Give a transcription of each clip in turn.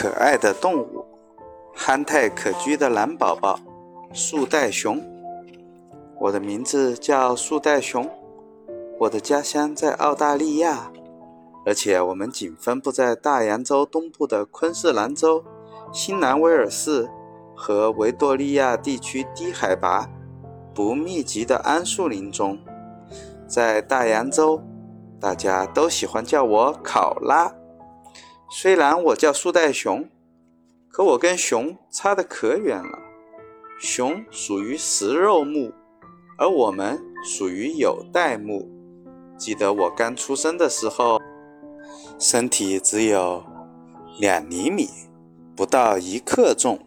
可爱的动物，憨态可掬的蓝宝宝，树袋熊。我的名字叫树袋熊，我的家乡在澳大利亚，而且我们仅分布在大洋洲东部的昆士兰州、新南威尔士和维多利亚地区低海拔、不密集的桉树林中。在大洋洲，大家都喜欢叫我考拉。虽然我叫树袋熊，可我跟熊差得可远了。熊属于食肉目，而我们属于有袋目。记得我刚出生的时候，身体只有两厘米，不到一克重，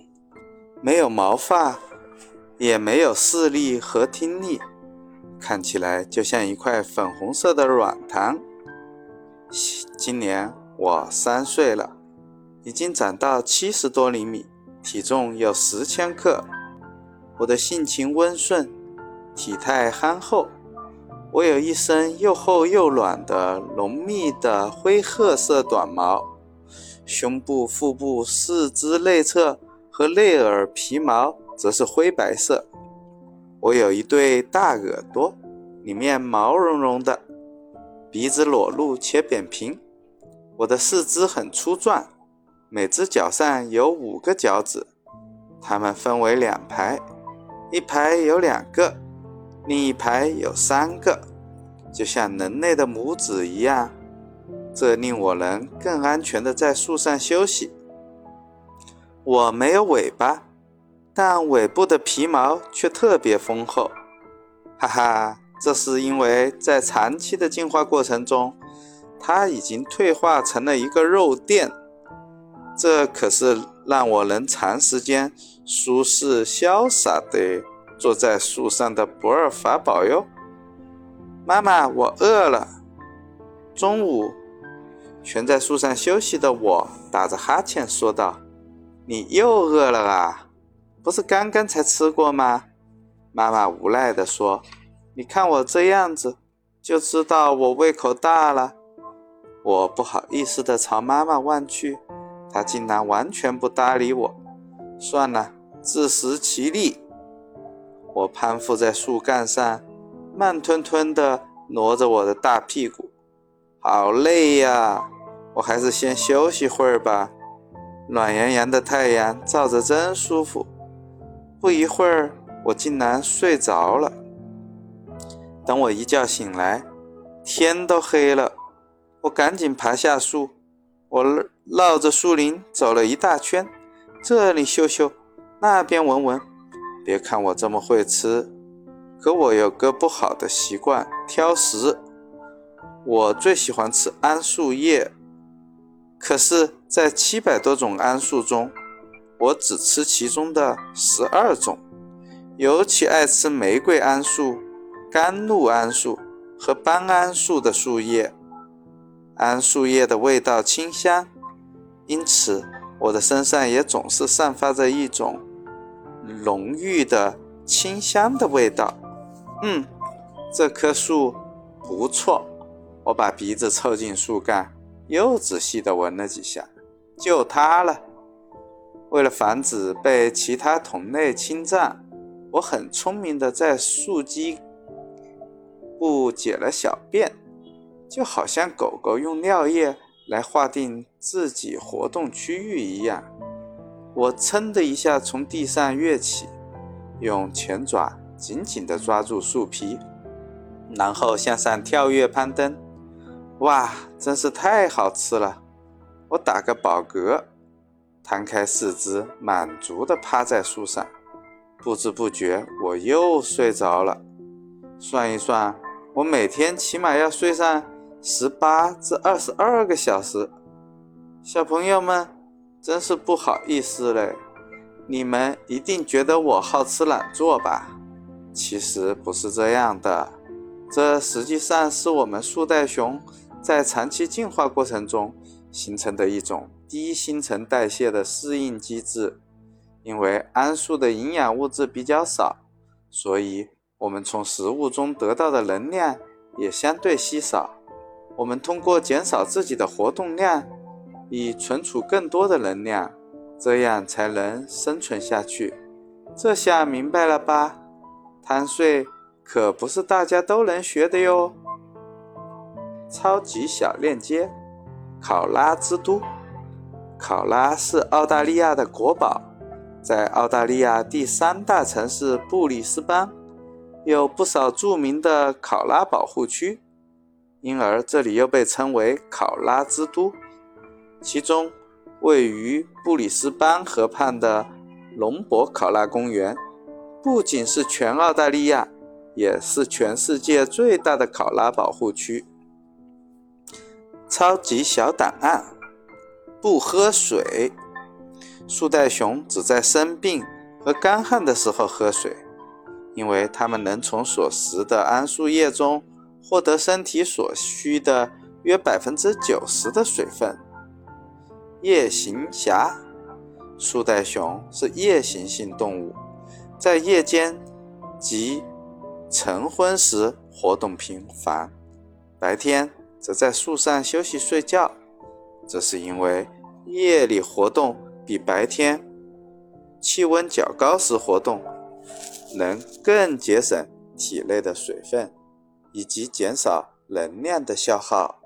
没有毛发，也没有视力和听力，看起来就像一块粉红色的软糖。今年。我三岁了，已经长到七十多厘米，体重有十千克。我的性情温顺，体态憨厚。我有一身又厚又软的浓密的灰褐色短毛，胸部、腹部、四肢内侧和内耳皮毛则是灰白色。我有一对大耳朵，里面毛茸茸的，鼻子裸露且扁平。我的四肢很粗壮，每只脚上有五个脚趾，它们分为两排，一排有两个，另一排有三个，就像人类的拇指一样。这令我能更安全地在树上休息。我没有尾巴，但尾部的皮毛却特别丰厚。哈哈，这是因为在长期的进化过程中。它已经退化成了一个肉垫，这可是让我能长时间舒适潇洒地坐在树上的不二法宝哟。妈妈，我饿了。中午，悬在树上休息的我打着哈欠说道：“你又饿了啊？不是刚刚才吃过吗？”妈妈无奈地说：“你看我这样子，就知道我胃口大了。”我不好意思地朝妈妈望去，她竟然完全不搭理我。算了，自食其力。我攀附在树干上，慢吞吞地挪着我的大屁股，好累呀！我还是先休息会儿吧。暖洋洋的太阳照着真舒服。不一会儿，我竟然睡着了。等我一觉醒来，天都黑了。我赶紧爬下树，我绕着树林走了一大圈，这里嗅嗅，那边闻闻。别看我这么会吃，可我有个不好的习惯——挑食。我最喜欢吃桉树叶，可是，在七百多种桉树中，我只吃其中的十二种。尤其爱吃玫瑰桉树、甘露桉树和斑桉树的树叶。桉树叶的味道清香，因此我的身上也总是散发着一种浓郁的清香的味道。嗯，这棵树不错。我把鼻子凑近树干，又仔细地闻了几下，就它了。为了防止被其他同类侵占，我很聪明地在树基部解了小便。就好像狗狗用尿液来划定自己活动区域一样，我噌的一下从地上跃起，用前爪紧紧地抓住树皮，然后向上跳跃攀登。哇，真是太好吃了！我打个饱嗝，摊开四肢，满足地趴在树上。不知不觉，我又睡着了。算一算，我每天起码要睡上。十八至二十二个小时，小朋友们真是不好意思嘞！你们一定觉得我好吃懒做吧？其实不是这样的，这实际上是我们树袋熊在长期进化过程中形成的一种低新陈代谢的适应机制。因为桉树的营养物质比较少，所以我们从食物中得到的能量也相对稀少。我们通过减少自己的活动量，以存储更多的能量，这样才能生存下去。这下明白了吧？贪睡可不是大家都能学的哟。超级小链接：考拉之都。考拉是澳大利亚的国宝，在澳大利亚第三大城市布里斯班，有不少著名的考拉保护区，因而这里又被称为考拉之都。其中，位于布里斯班河畔的龙博考拉公园，不仅是全澳大利亚，也是全世界最大的考拉保护区。超级小档案。不喝水，树袋熊只在生病和干旱的时候喝水，因为它们能从所食的桉树叶中获得身体所需的约百分之九十的水分。夜行侠，树袋熊是夜行性动物，在夜间及晨昏时活动频繁，白天则在树上休息睡觉。这是因为夜里活动比白天气温较高时活动能更节省体内的水分，以及减少能量的消耗。